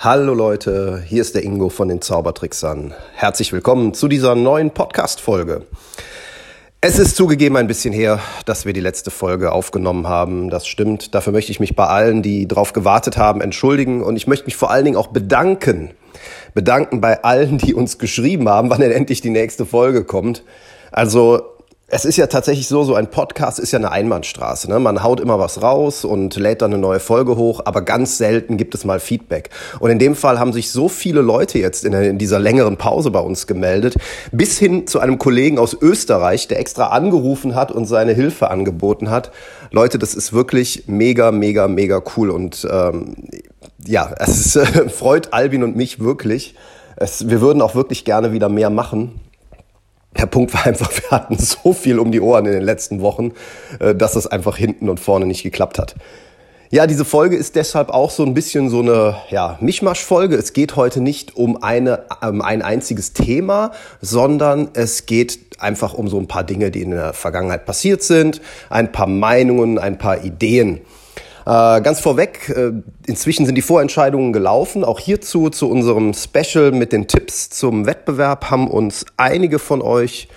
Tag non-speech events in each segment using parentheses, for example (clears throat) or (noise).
Hallo Leute, hier ist der Ingo von den Zaubertricksern. Herzlich willkommen zu dieser neuen Podcast-Folge. Es ist zugegeben ein bisschen her, dass wir die letzte Folge aufgenommen haben. Das stimmt. Dafür möchte ich mich bei allen, die darauf gewartet haben, entschuldigen. Und ich möchte mich vor allen Dingen auch bedanken. Bedanken bei allen, die uns geschrieben haben, wann denn endlich die nächste Folge kommt. Also es ist ja tatsächlich so, so ein Podcast ist ja eine Einbahnstraße. Ne? Man haut immer was raus und lädt dann eine neue Folge hoch, aber ganz selten gibt es mal Feedback. Und in dem Fall haben sich so viele Leute jetzt in, in dieser längeren Pause bei uns gemeldet, bis hin zu einem Kollegen aus Österreich, der extra angerufen hat und seine Hilfe angeboten hat. Leute, das ist wirklich mega, mega, mega cool und ähm, ja, es ist, äh, (laughs) freut Albin und mich wirklich. Es, wir würden auch wirklich gerne wieder mehr machen. Der Punkt war einfach, wir hatten so viel um die Ohren in den letzten Wochen, äh, dass es einfach hinten und vorne nicht geklappt hat. Ja, diese Folge ist deshalb auch so ein bisschen so eine ja, Mischmasch-Folge. Es geht heute nicht um, eine, um ein einziges Thema, sondern es geht einfach um so ein paar Dinge, die in der Vergangenheit passiert sind, ein paar Meinungen, ein paar Ideen. Äh, ganz vorweg, äh, inzwischen sind die Vorentscheidungen gelaufen. Auch hierzu, zu unserem Special mit den Tipps zum Wettbewerb, haben uns einige von euch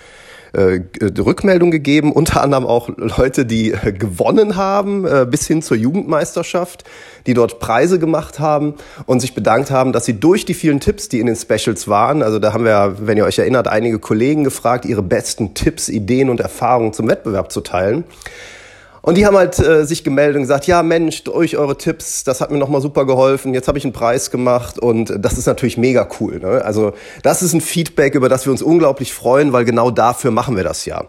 äh, Rückmeldung gegeben, unter anderem auch Leute, die äh, gewonnen haben, äh, bis hin zur Jugendmeisterschaft, die dort Preise gemacht haben und sich bedankt haben, dass sie durch die vielen Tipps, die in den Specials waren, also da haben wir, wenn ihr euch erinnert, einige Kollegen gefragt, ihre besten Tipps, Ideen und Erfahrungen zum Wettbewerb zu teilen. Und die haben halt äh, sich gemeldet und gesagt, ja Mensch, durch eure Tipps, das hat mir nochmal super geholfen, jetzt habe ich einen Preis gemacht und das ist natürlich mega cool. Ne? Also das ist ein Feedback, über das wir uns unglaublich freuen, weil genau dafür machen wir das ja.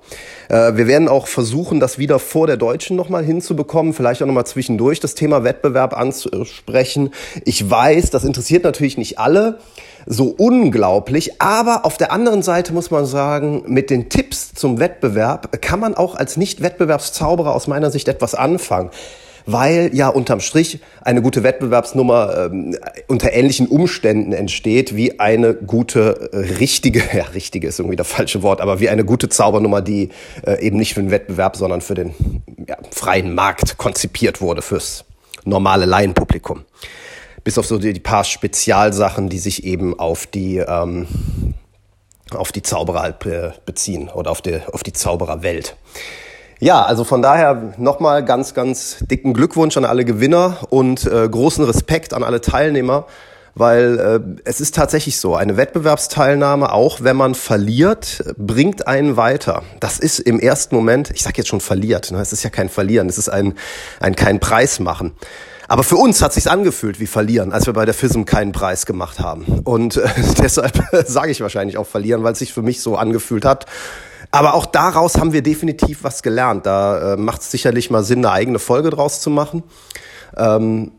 Äh, wir werden auch versuchen, das wieder vor der Deutschen nochmal hinzubekommen, vielleicht auch nochmal zwischendurch das Thema Wettbewerb anzusprechen. Ich weiß, das interessiert natürlich nicht alle so unglaublich. Aber auf der anderen Seite muss man sagen, mit den Tipps zum Wettbewerb kann man auch als Nicht-Wettbewerbszauberer aus meiner Sicht etwas anfangen weil ja unterm Strich eine gute Wettbewerbsnummer ähm, unter ähnlichen Umständen entsteht wie eine gute, äh, richtige, (laughs) ja, richtige ist irgendwie das falsche Wort, aber wie eine gute Zaubernummer, die äh, eben nicht für den Wettbewerb, sondern für den ja, freien Markt konzipiert wurde, fürs normale Laienpublikum bis auf so die, die paar Spezialsachen, die sich eben auf die ähm, auf die Zauberer halt beziehen oder auf die, auf die Zaubererwelt. Ja, also von daher nochmal ganz, ganz dicken Glückwunsch an alle Gewinner und äh, großen Respekt an alle Teilnehmer, weil äh, es ist tatsächlich so, eine Wettbewerbsteilnahme, auch wenn man verliert, bringt einen weiter. Das ist im ersten Moment, ich sage jetzt schon verliert, ne? es ist ja kein Verlieren, es ist ein, ein kein Preis machen. Aber für uns hat sich's angefühlt wie verlieren, als wir bei der FISM keinen Preis gemacht haben. Und äh, (laughs) deshalb (laughs) sage ich wahrscheinlich auch verlieren, weil es sich für mich so angefühlt hat. Aber auch daraus haben wir definitiv was gelernt. Da äh, macht es sicherlich mal Sinn, eine eigene Folge draus zu machen. Ähm,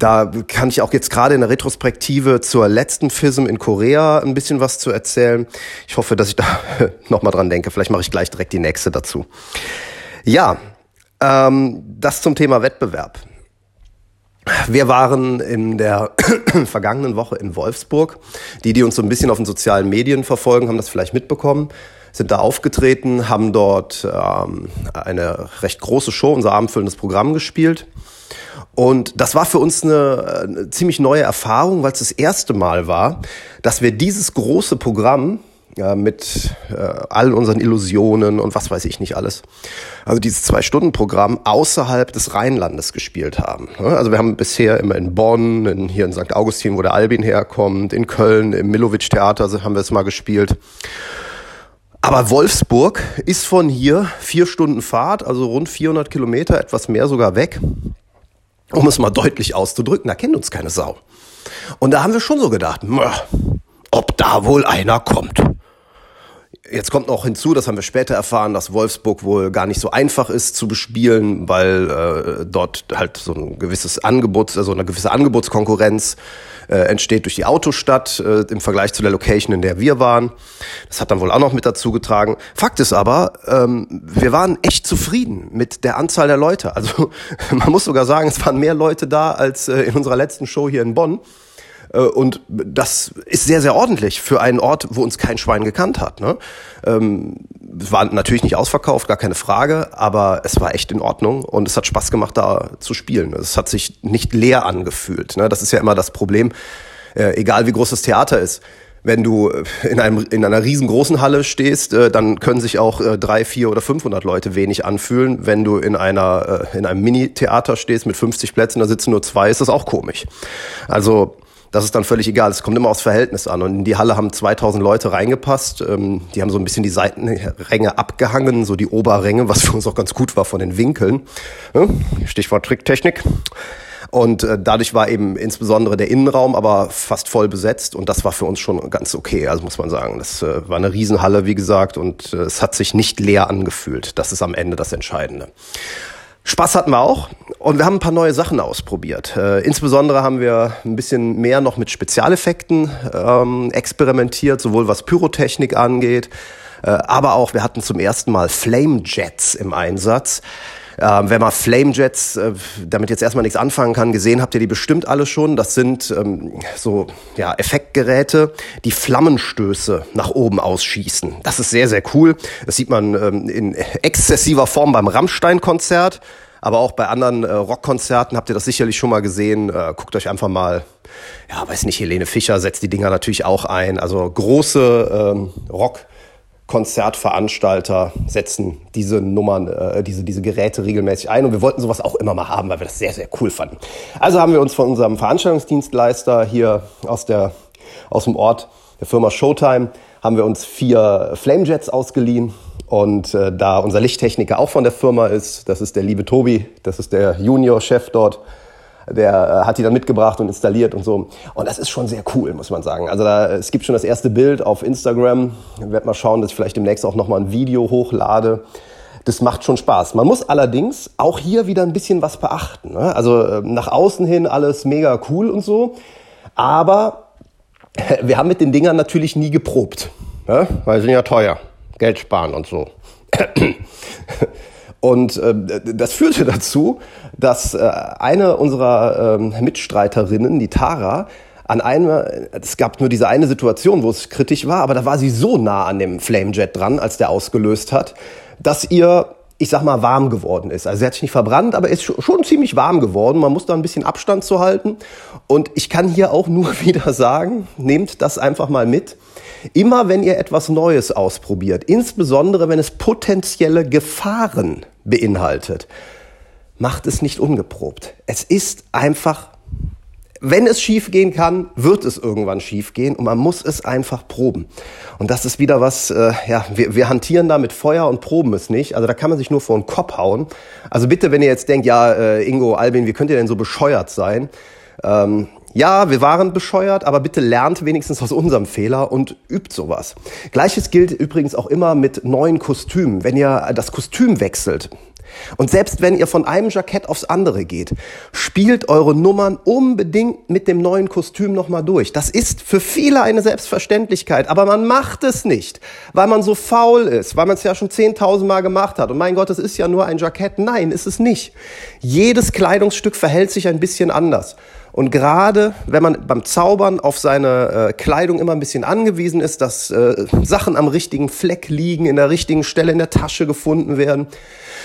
da kann ich auch jetzt gerade in der Retrospektive zur letzten FISM in Korea ein bisschen was zu erzählen. Ich hoffe, dass ich da (laughs) nochmal dran denke. Vielleicht mache ich gleich direkt die nächste dazu. Ja, ähm, das zum Thema Wettbewerb. Wir waren in der (clears throat) vergangenen Woche in Wolfsburg. Die, die uns so ein bisschen auf den sozialen Medien verfolgen, haben das vielleicht mitbekommen. Sind da aufgetreten, haben dort ähm, eine recht große Show, unser abendfüllendes Programm gespielt. Und das war für uns eine, eine ziemlich neue Erfahrung, weil es das erste Mal war, dass wir dieses große Programm ja, mit äh, all unseren Illusionen und was weiß ich nicht alles. Also dieses Zwei-Stunden-Programm außerhalb des Rheinlandes gespielt haben. Also wir haben bisher immer in Bonn, in, hier in St. Augustin, wo der Albin herkommt, in Köln, im Milovic-Theater haben wir es mal gespielt. Aber Wolfsburg ist von hier vier Stunden Fahrt, also rund 400 Kilometer, etwas mehr sogar weg. Um es mal deutlich auszudrücken, da kennt uns keine Sau. Und da haben wir schon so gedacht, ob da wohl einer kommt. Jetzt kommt noch hinzu, das haben wir später erfahren, dass Wolfsburg wohl gar nicht so einfach ist zu bespielen, weil äh, dort halt so ein gewisses Angebot, also eine gewisse Angebotskonkurrenz äh, entsteht durch die Autostadt äh, im Vergleich zu der Location, in der wir waren. Das hat dann wohl auch noch mit dazu getragen. Fakt ist aber, ähm, wir waren echt zufrieden mit der Anzahl der Leute. Also (laughs) man muss sogar sagen, es waren mehr Leute da als äh, in unserer letzten Show hier in Bonn. Äh, und das ist sehr, sehr ordentlich für einen Ort, wo uns kein Schwein gekannt hat. Ne? Ähm, es war natürlich nicht ausverkauft, gar keine Frage, aber es war echt in Ordnung und es hat Spaß gemacht, da zu spielen. Es hat sich nicht leer angefühlt. Ne? Das ist ja immer das Problem, äh, egal wie groß das Theater ist wenn du in, einem, in einer riesengroßen Halle stehst, äh, dann können sich auch äh, drei, vier oder 500 Leute wenig anfühlen. Wenn du in einer in einem Mini-Theater stehst mit 50 Plätzen, da sitzen nur zwei, ist das auch komisch. Also das ist dann völlig egal. Es kommt immer aufs Verhältnis an. Und in die Halle haben 2000 Leute reingepasst. Ähm, die haben so ein bisschen die Seitenränge abgehangen, so die Oberränge, was für uns auch ganz gut war von den Winkeln. Stichwort Tricktechnik. Und äh, dadurch war eben insbesondere der Innenraum aber fast voll besetzt und das war für uns schon ganz okay, also muss man sagen. Das äh, war eine Riesenhalle, wie gesagt, und äh, es hat sich nicht leer angefühlt. Das ist am Ende das Entscheidende. Spaß hatten wir auch und wir haben ein paar neue Sachen ausprobiert. Äh, insbesondere haben wir ein bisschen mehr noch mit Spezialeffekten ähm, experimentiert, sowohl was Pyrotechnik angeht, äh, aber auch wir hatten zum ersten Mal Flame Jets im Einsatz. Ähm, wenn man Flamejets, äh, damit jetzt erstmal nichts anfangen kann, gesehen habt ihr die bestimmt alle schon. Das sind ähm, so ja, Effektgeräte, die Flammenstöße nach oben ausschießen. Das ist sehr, sehr cool. Das sieht man ähm, in exzessiver Form beim Rammstein-Konzert. Aber auch bei anderen äh, Rockkonzerten habt ihr das sicherlich schon mal gesehen. Äh, guckt euch einfach mal, ja, weiß nicht, Helene Fischer setzt die Dinger natürlich auch ein. Also große ähm, Rock- Konzertveranstalter setzen diese Nummern, äh, diese, diese Geräte regelmäßig ein. Und wir wollten sowas auch immer mal haben, weil wir das sehr, sehr cool fanden. Also haben wir uns von unserem Veranstaltungsdienstleister hier aus, der, aus dem Ort der Firma Showtime, haben wir uns vier Flamejets ausgeliehen. Und äh, da unser Lichttechniker auch von der Firma ist, das ist der liebe Tobi, das ist der Junior-Chef dort, der äh, hat die dann mitgebracht und installiert und so. Und das ist schon sehr cool, muss man sagen. Also da, es gibt schon das erste Bild auf Instagram. Ich werde mal schauen, dass ich vielleicht demnächst auch nochmal ein Video hochlade. Das macht schon Spaß. Man muss allerdings auch hier wieder ein bisschen was beachten. Ne? Also äh, nach außen hin alles mega cool und so. Aber (laughs) wir haben mit den Dingern natürlich nie geprobt. Ne? Weil sie sind ja teuer. Geld sparen und so. (clears throat) Und äh, das führte dazu, dass äh, eine unserer äh, Mitstreiterinnen, die Tara, an einem, es gab nur diese eine Situation, wo es kritisch war, aber da war sie so nah an dem Flamejet dran, als der ausgelöst hat, dass ihr ich sag mal, warm geworden ist. Also er hat sich nicht verbrannt, aber ist schon ziemlich warm geworden. Man muss da ein bisschen Abstand zu halten. Und ich kann hier auch nur (laughs) wieder sagen, nehmt das einfach mal mit. Immer wenn ihr etwas Neues ausprobiert, insbesondere wenn es potenzielle Gefahren beinhaltet, macht es nicht ungeprobt. Es ist einfach wenn es schief gehen kann, wird es irgendwann schief gehen und man muss es einfach proben. Und das ist wieder was, äh, ja, wir, wir hantieren da mit Feuer und proben es nicht. Also da kann man sich nur vor den Kopf hauen. Also bitte, wenn ihr jetzt denkt, ja, äh, Ingo, Albin, wie könnt ihr denn so bescheuert sein? Ähm, ja, wir waren bescheuert, aber bitte lernt wenigstens aus unserem Fehler und übt sowas. Gleiches gilt übrigens auch immer mit neuen Kostümen. Wenn ihr das Kostüm wechselt, und selbst wenn ihr von einem Jackett aufs andere geht, spielt eure Nummern unbedingt mit dem neuen Kostüm nochmal durch. Das ist für viele eine Selbstverständlichkeit, aber man macht es nicht, weil man so faul ist, weil man es ja schon 10.000 Mal gemacht hat. Und mein Gott, es ist ja nur ein Jackett. Nein, ist es nicht. Jedes Kleidungsstück verhält sich ein bisschen anders. Und gerade wenn man beim Zaubern auf seine äh, Kleidung immer ein bisschen angewiesen ist, dass äh, Sachen am richtigen Fleck liegen, in der richtigen Stelle in der Tasche gefunden werden,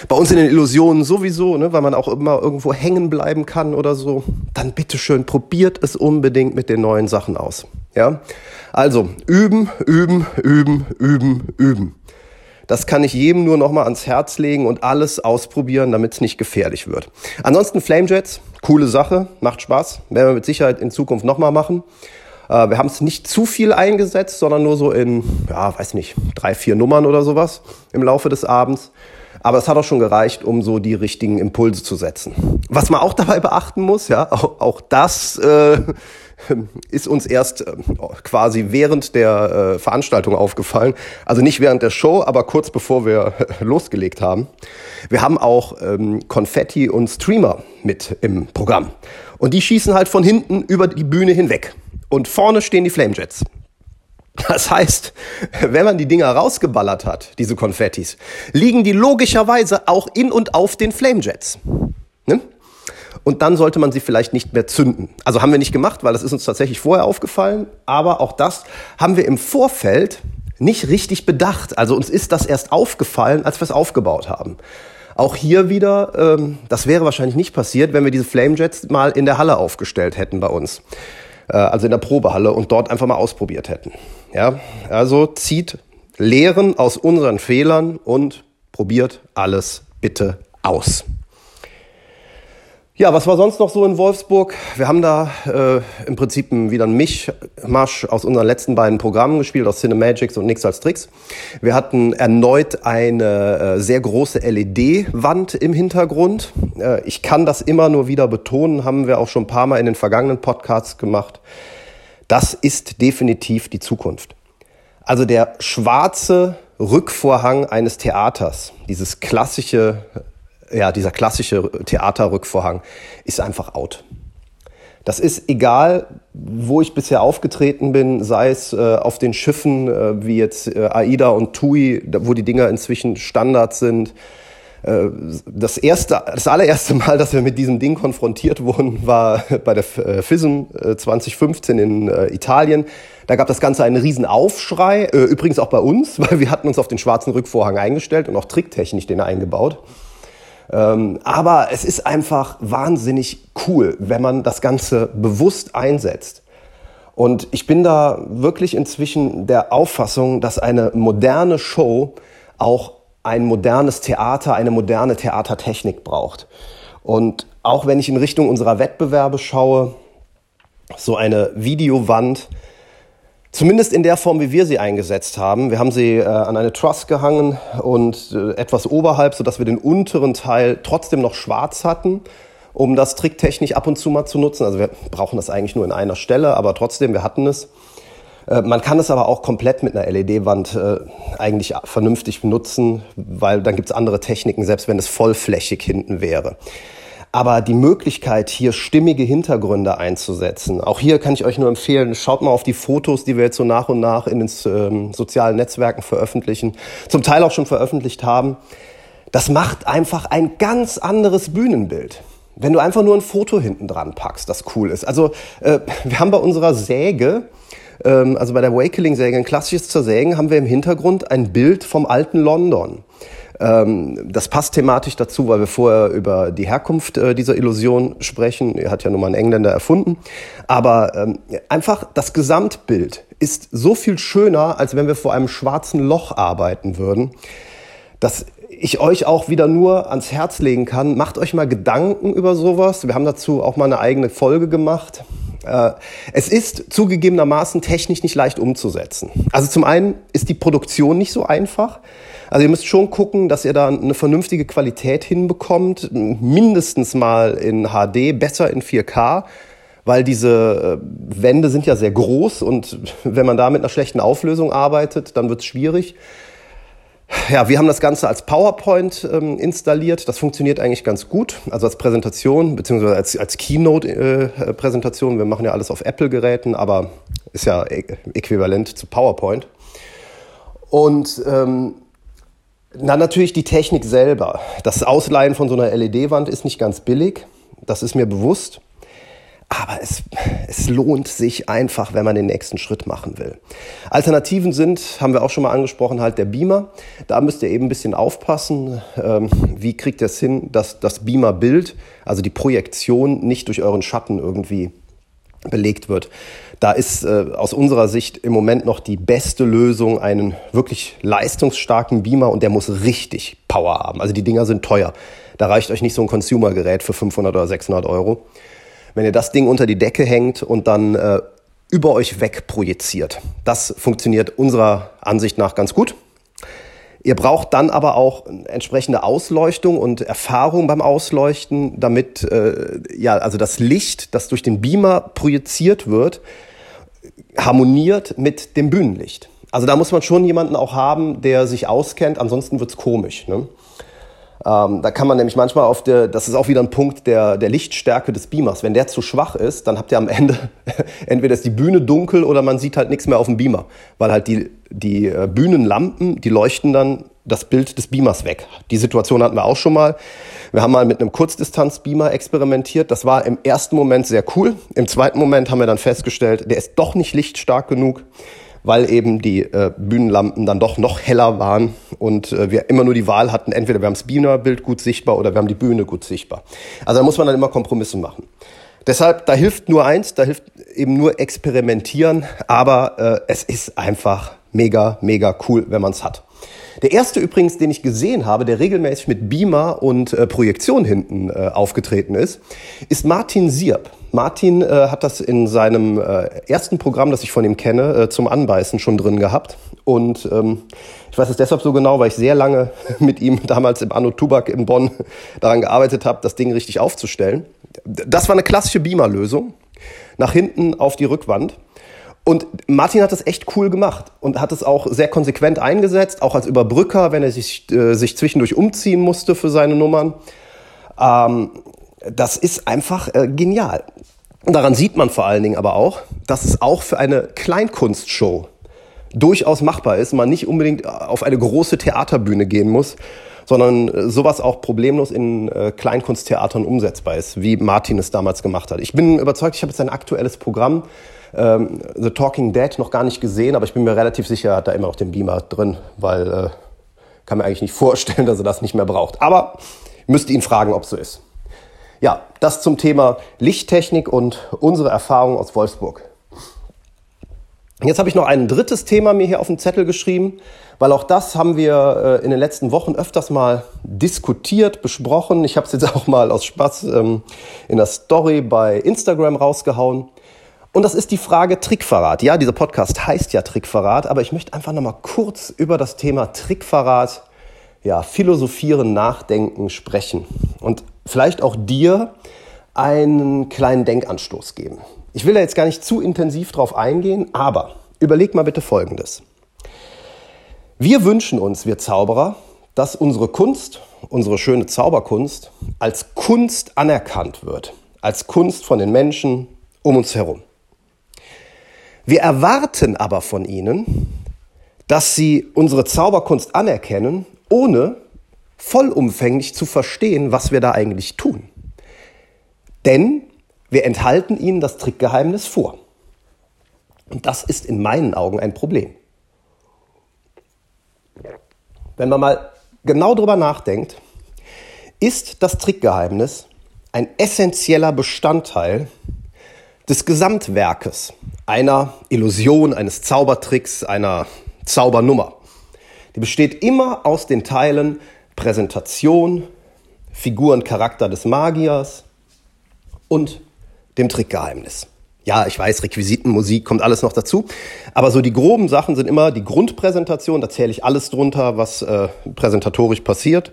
bei uns in den Illusionen sowieso, ne, weil man auch immer irgendwo hängen bleiben kann oder so, dann bitteschön probiert es unbedingt mit den neuen Sachen aus. Ja? Also üben, üben, üben, üben, üben. Das kann ich jedem nur noch mal ans Herz legen und alles ausprobieren, damit es nicht gefährlich wird. Ansonsten Flamejets, coole Sache, macht Spaß, werden wir mit Sicherheit in Zukunft noch mal machen. Äh, wir haben es nicht zu viel eingesetzt, sondern nur so in, ja, weiß nicht, drei, vier Nummern oder sowas im Laufe des Abends. Aber es hat auch schon gereicht, um so die richtigen Impulse zu setzen. Was man auch dabei beachten muss, ja, (laughs) auch, auch das äh, (laughs) ist uns erst äh, quasi während der äh, Veranstaltung aufgefallen. Also nicht während der Show, aber kurz bevor wir (laughs) losgelegt haben. Wir haben auch ähm, Konfetti und Streamer mit im Programm. Und die schießen halt von hinten über die Bühne hinweg. Und vorne stehen die Flamejets. Das heißt, (laughs) wenn man die Dinger rausgeballert hat, diese Konfettis, liegen die logischerweise auch in und auf den Flamejets. Und dann sollte man sie vielleicht nicht mehr zünden. Also haben wir nicht gemacht, weil das ist uns tatsächlich vorher aufgefallen, aber auch das haben wir im Vorfeld nicht richtig bedacht. Also uns ist das erst aufgefallen, als wir es aufgebaut haben. Auch hier wieder, ähm, das wäre wahrscheinlich nicht passiert, wenn wir diese Flamejets mal in der Halle aufgestellt hätten bei uns. Äh, also in der Probehalle und dort einfach mal ausprobiert hätten. Ja, also zieht Lehren aus unseren Fehlern und probiert alles bitte aus. Ja, was war sonst noch so in Wolfsburg? Wir haben da äh, im Prinzip wieder einen Mischmasch aus unseren letzten beiden Programmen gespielt, aus Cinemagics und Nix als Tricks. Wir hatten erneut eine äh, sehr große LED-Wand im Hintergrund. Äh, ich kann das immer nur wieder betonen, haben wir auch schon ein paar Mal in den vergangenen Podcasts gemacht. Das ist definitiv die Zukunft. Also der schwarze Rückvorhang eines Theaters, dieses klassische ja, dieser klassische Theaterrückvorhang ist einfach out. Das ist egal, wo ich bisher aufgetreten bin, sei es äh, auf den Schiffen äh, wie jetzt äh, AIDA und TUI, wo die Dinger inzwischen Standard sind. Äh, das erste, das allererste Mal, dass wir mit diesem Ding konfrontiert wurden, war bei der äh, FISM 2015 äh, in Italien. Da gab das Ganze einen riesen Aufschrei, übrigens auch bei uns, (laughs) weil wir hatten uns auf den schwarzen Rückvorhang eingestellt und auch tricktechnisch den eingebaut. Ähm, aber es ist einfach wahnsinnig cool, wenn man das Ganze bewusst einsetzt. Und ich bin da wirklich inzwischen der Auffassung, dass eine moderne Show auch ein modernes Theater, eine moderne Theatertechnik braucht. Und auch wenn ich in Richtung unserer Wettbewerbe schaue, so eine Videowand, Zumindest in der Form, wie wir sie eingesetzt haben. Wir haben sie äh, an eine Truss gehangen und äh, etwas oberhalb, sodass wir den unteren Teil trotzdem noch schwarz hatten, um das tricktechnisch ab und zu mal zu nutzen. Also wir brauchen das eigentlich nur in einer Stelle, aber trotzdem, wir hatten es. Äh, man kann es aber auch komplett mit einer LED-Wand äh, eigentlich vernünftig benutzen, weil dann gibt es andere Techniken, selbst wenn es vollflächig hinten wäre. Aber die Möglichkeit, hier stimmige Hintergründe einzusetzen, auch hier kann ich euch nur empfehlen, schaut mal auf die Fotos, die wir jetzt so nach und nach in den ähm, sozialen Netzwerken veröffentlichen, zum Teil auch schon veröffentlicht haben. Das macht einfach ein ganz anderes Bühnenbild. Wenn du einfach nur ein Foto hinten dran packst, das cool ist. Also äh, wir haben bei unserer Säge, ähm, also bei der Wakeling-Säge, ein klassisches Zersägen, haben wir im Hintergrund ein Bild vom alten London. Ähm, das passt thematisch dazu, weil wir vorher über die Herkunft äh, dieser Illusion sprechen. Er hat ja nun mal ein Engländer erfunden. Aber ähm, einfach das Gesamtbild ist so viel schöner, als wenn wir vor einem schwarzen Loch arbeiten würden, dass ich euch auch wieder nur ans Herz legen kann. Macht euch mal Gedanken über sowas. Wir haben dazu auch mal eine eigene Folge gemacht. Äh, es ist zugegebenermaßen technisch nicht leicht umzusetzen. Also zum einen ist die Produktion nicht so einfach. Also ihr müsst schon gucken, dass ihr da eine vernünftige Qualität hinbekommt, mindestens mal in HD, besser in 4K, weil diese äh, Wände sind ja sehr groß und (laughs) wenn man da mit einer schlechten Auflösung arbeitet, dann wird es schwierig. Ja, wir haben das Ganze als PowerPoint ähm, installiert. Das funktioniert eigentlich ganz gut. Also als Präsentation, beziehungsweise als, als Keynote-Präsentation. Äh, wir machen ja alles auf Apple-Geräten, aber ist ja äquivalent zu PowerPoint. Und ähm, na, natürlich die Technik selber. Das Ausleihen von so einer LED-Wand ist nicht ganz billig. Das ist mir bewusst. Aber es, es lohnt sich einfach, wenn man den nächsten Schritt machen will. Alternativen sind, haben wir auch schon mal angesprochen, halt der Beamer. Da müsst ihr eben ein bisschen aufpassen. Ähm, wie kriegt ihr es hin, dass das Beamer-Bild, also die Projektion, nicht durch euren Schatten irgendwie belegt wird. Da ist äh, aus unserer Sicht im Moment noch die beste Lösung einen wirklich leistungsstarken Beamer und der muss richtig Power haben. Also die Dinger sind teuer. Da reicht euch nicht so ein Consumer-Gerät für 500 oder 600 Euro. Wenn ihr das Ding unter die Decke hängt und dann äh, über euch weg projiziert, das funktioniert unserer Ansicht nach ganz gut. Ihr braucht dann aber auch entsprechende Ausleuchtung und Erfahrung beim Ausleuchten, damit äh, ja also das Licht, das durch den Beamer projiziert wird, harmoniert mit dem Bühnenlicht. Also da muss man schon jemanden auch haben, der sich auskennt, ansonsten wird's komisch. Ne? Ähm, da kann man nämlich manchmal auf der, das ist auch wieder ein Punkt der, der Lichtstärke des Beamers. Wenn der zu schwach ist, dann habt ihr am Ende, (laughs) entweder ist die Bühne dunkel oder man sieht halt nichts mehr auf dem Beamer. Weil halt die, die äh, Bühnenlampen, die leuchten dann das Bild des Beamers weg. Die Situation hatten wir auch schon mal. Wir haben mal mit einem Kurzdistanz-Beamer experimentiert. Das war im ersten Moment sehr cool. Im zweiten Moment haben wir dann festgestellt, der ist doch nicht lichtstark genug, weil eben die äh, Bühnenlampen dann doch noch heller waren und äh, wir immer nur die Wahl hatten, entweder wir haben das Beamer-Bild gut sichtbar oder wir haben die Bühne gut sichtbar. Also da muss man dann immer Kompromisse machen. Deshalb, da hilft nur eins, da hilft eben nur experimentieren, aber äh, es ist einfach mega, mega cool, wenn man es hat. Der erste übrigens, den ich gesehen habe, der regelmäßig mit Beamer und äh, Projektion hinten äh, aufgetreten ist, ist Martin Sierp. Martin äh, hat das in seinem äh, ersten Programm, das ich von ihm kenne, äh, zum Anbeißen schon drin gehabt. Und ähm, ich weiß es deshalb so genau, weil ich sehr lange (laughs) mit ihm damals im Anno Tubak in Bonn daran gearbeitet habe, das Ding richtig aufzustellen. Das war eine klassische Beamer-Lösung. Nach hinten auf die Rückwand. Und Martin hat das echt cool gemacht und hat es auch sehr konsequent eingesetzt, auch als Überbrücker, wenn er sich, äh, sich zwischendurch umziehen musste für seine Nummern. Ähm, das ist einfach äh, genial. Daran sieht man vor allen Dingen aber auch, dass es auch für eine Kleinkunstshow durchaus machbar ist, man nicht unbedingt auf eine große Theaterbühne gehen muss, sondern äh, sowas auch problemlos in äh, Kleinkunsttheatern umsetzbar ist, wie Martin es damals gemacht hat. Ich bin überzeugt, ich habe jetzt ein aktuelles Programm ähm, The Talking Dead noch gar nicht gesehen, aber ich bin mir relativ sicher, er hat da immer noch den Beamer drin, weil äh, kann mir eigentlich nicht (laughs) vorstellen, dass er das nicht mehr braucht. Aber ich müsste ihn fragen, ob so ist. Ja, das zum Thema Lichttechnik und unsere Erfahrung aus Wolfsburg. Jetzt habe ich noch ein drittes Thema mir hier auf den Zettel geschrieben, weil auch das haben wir äh, in den letzten Wochen öfters mal diskutiert, besprochen. Ich habe es jetzt (laughs) auch mal aus Spaß ähm, in der Story bei Instagram rausgehauen. Und das ist die Frage Trickverrat. Ja, dieser Podcast heißt ja Trickverrat, aber ich möchte einfach nochmal kurz über das Thema Trickverrat, ja, philosophieren, nachdenken, sprechen und vielleicht auch dir einen kleinen Denkanstoß geben. Ich will da jetzt gar nicht zu intensiv drauf eingehen, aber überleg mal bitte Folgendes. Wir wünschen uns, wir Zauberer, dass unsere Kunst, unsere schöne Zauberkunst, als Kunst anerkannt wird, als Kunst von den Menschen um uns herum. Wir erwarten aber von ihnen, dass sie unsere Zauberkunst anerkennen, ohne vollumfänglich zu verstehen, was wir da eigentlich tun. Denn wir enthalten ihnen das Trickgeheimnis vor. Und das ist in meinen Augen ein Problem. Wenn man mal genau darüber nachdenkt, ist das Trickgeheimnis ein essentieller Bestandteil des Gesamtwerkes, einer Illusion, eines Zaubertricks, einer Zaubernummer. Die besteht immer aus den Teilen Präsentation, Figuren, Charakter des Magiers und dem Trickgeheimnis. Ja, ich weiß, Requisiten, Musik kommt alles noch dazu. Aber so die groben Sachen sind immer die Grundpräsentation, da zähle ich alles drunter, was äh, präsentatorisch passiert.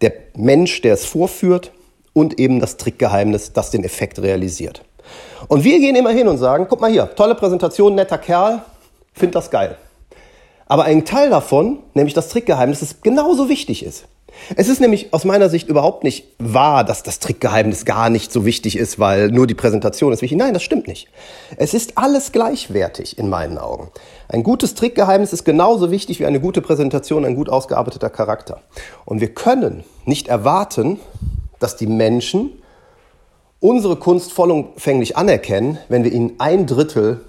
Der Mensch, der es vorführt und eben das Trickgeheimnis, das den Effekt realisiert. Und wir gehen immer hin und sagen, guck mal hier, tolle Präsentation, netter Kerl, find das geil. Aber ein Teil davon, nämlich das Trickgeheimnis, das genauso wichtig ist. Es ist nämlich aus meiner Sicht überhaupt nicht wahr, dass das Trickgeheimnis gar nicht so wichtig ist, weil nur die Präsentation ist wichtig. Nein, das stimmt nicht. Es ist alles gleichwertig in meinen Augen. Ein gutes Trickgeheimnis ist genauso wichtig wie eine gute Präsentation, ein gut ausgearbeiteter Charakter. Und wir können nicht erwarten, dass die Menschen unsere Kunst vollumfänglich anerkennen, wenn wir ihnen ein Drittel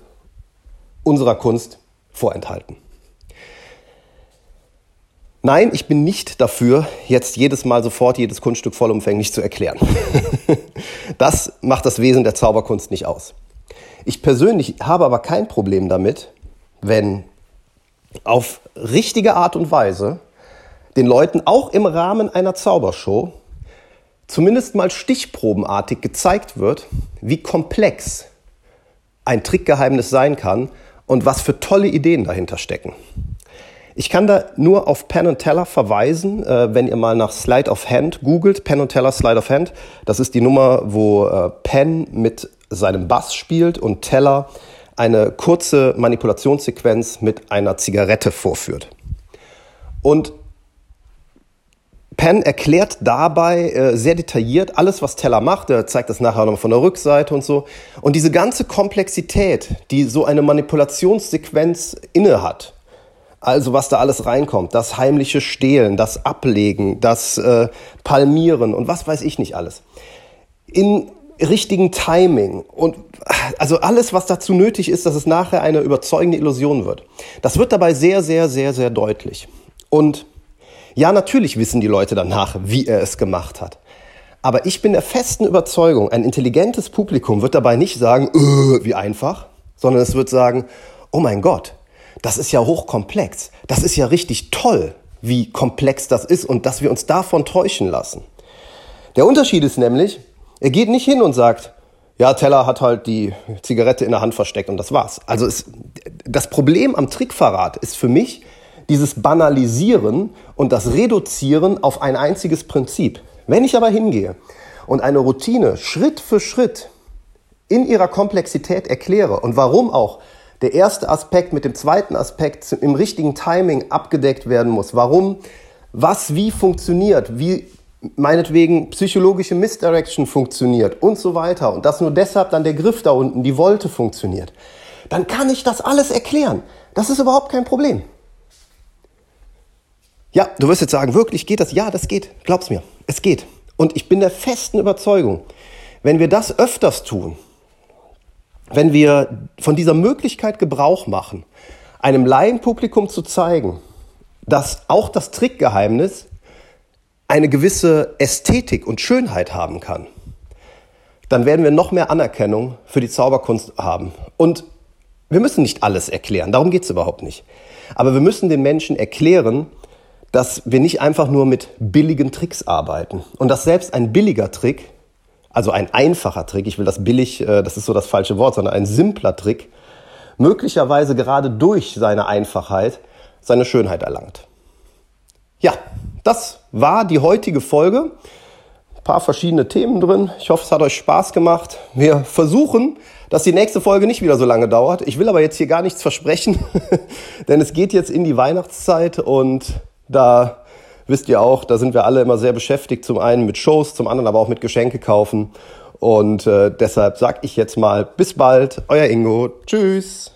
unserer Kunst vorenthalten. Nein, ich bin nicht dafür, jetzt jedes Mal sofort jedes Kunststück vollumfänglich zu erklären. (laughs) das macht das Wesen der Zauberkunst nicht aus. Ich persönlich habe aber kein Problem damit, wenn auf richtige Art und Weise den Leuten auch im Rahmen einer Zaubershow zumindest mal stichprobenartig gezeigt wird, wie komplex ein Trickgeheimnis sein kann und was für tolle Ideen dahinter stecken. Ich kann da nur auf Penn und Teller verweisen, äh, wenn ihr mal nach Slide of Hand googelt, Penn und Teller Slide of Hand. Das ist die Nummer, wo äh, Penn mit seinem Bass spielt und Teller eine kurze Manipulationssequenz mit einer Zigarette vorführt. Und Penn erklärt dabei äh, sehr detailliert alles, was Teller macht. Er zeigt das nachher nochmal von der Rückseite und so. Und diese ganze Komplexität, die so eine Manipulationssequenz inne hat, Also was da alles reinkommt, das heimliche Stehlen, das Ablegen, das äh, Palmieren und was weiß ich nicht alles. In richtigen Timing und also alles, was dazu nötig ist, dass es nachher eine überzeugende Illusion wird. Das wird dabei sehr, sehr, sehr, sehr deutlich. Und ja, natürlich wissen die Leute danach, wie er es gemacht hat. Aber ich bin der festen Überzeugung, ein intelligentes Publikum wird dabei nicht sagen, äh, wie einfach, sondern es wird sagen, oh mein Gott, das ist ja hochkomplex. Das ist ja richtig toll, wie komplex das ist und dass wir uns davon täuschen lassen. Der Unterschied ist nämlich, er geht nicht hin und sagt, ja, Teller hat halt die Zigarette in der Hand versteckt und das war's. Also es, das Problem am Trickverrat ist für mich dieses Banalisieren und das Reduzieren auf ein einziges Prinzip. Wenn ich aber hingehe und eine Routine Schritt für Schritt in ihrer Komplexität erkläre und warum auch der erste Aspekt mit dem zweiten Aspekt im richtigen Timing abgedeckt werden muss. Warum was wie funktioniert, wie meinetwegen psychologische Misdirection funktioniert und so weiter und dass nur deshalb dann der Griff da unten, die Wolte funktioniert, dann kann ich das alles erklären. Das ist überhaupt kein Problem. Ja, du wirst jetzt sagen, wirklich geht das? Ja, das geht. Glaub's mir, es geht. Und ich bin der festen Überzeugung, wenn wir das öfters tun, wenn wir von dieser Möglichkeit Gebrauch machen, einem Laienpublikum zu zeigen, dass auch das Trickgeheimnis eine gewisse Ästhetik und Schönheit haben kann, dann werden wir noch mehr Anerkennung für die Zauberkunst haben. Und wir müssen nicht alles erklären, darum geht es überhaupt nicht. Aber wir müssen den Menschen erklären, dass wir nicht einfach nur mit billigen Tricks arbeiten und dass selbst ein billiger Trick also ein einfacher Trick, ich will das billig, äh, das ist so das falsche Wort, sondern ein simpler Trick, möglicherweise gerade durch seine Einfachheit seine Schönheit erlangt. Ja, das war die heutige Folge. Ein paar verschiedene Themen drin. Ich hoffe, es hat euch Spaß gemacht. Wir versuchen, dass die nächste Folge nicht wieder so lange dauert. Ich will aber jetzt hier gar nichts versprechen, (laughs) denn es geht jetzt in die Weihnachtszeit und da wisst ihr auch, da sind wir alle immer sehr beschäftigt. Zum einen mit Shows, zum anderen aber auch mit Geschenke kaufen. Und äh, deshalb sag ich jetzt mal bis bald, euer Ingo. Tschüss.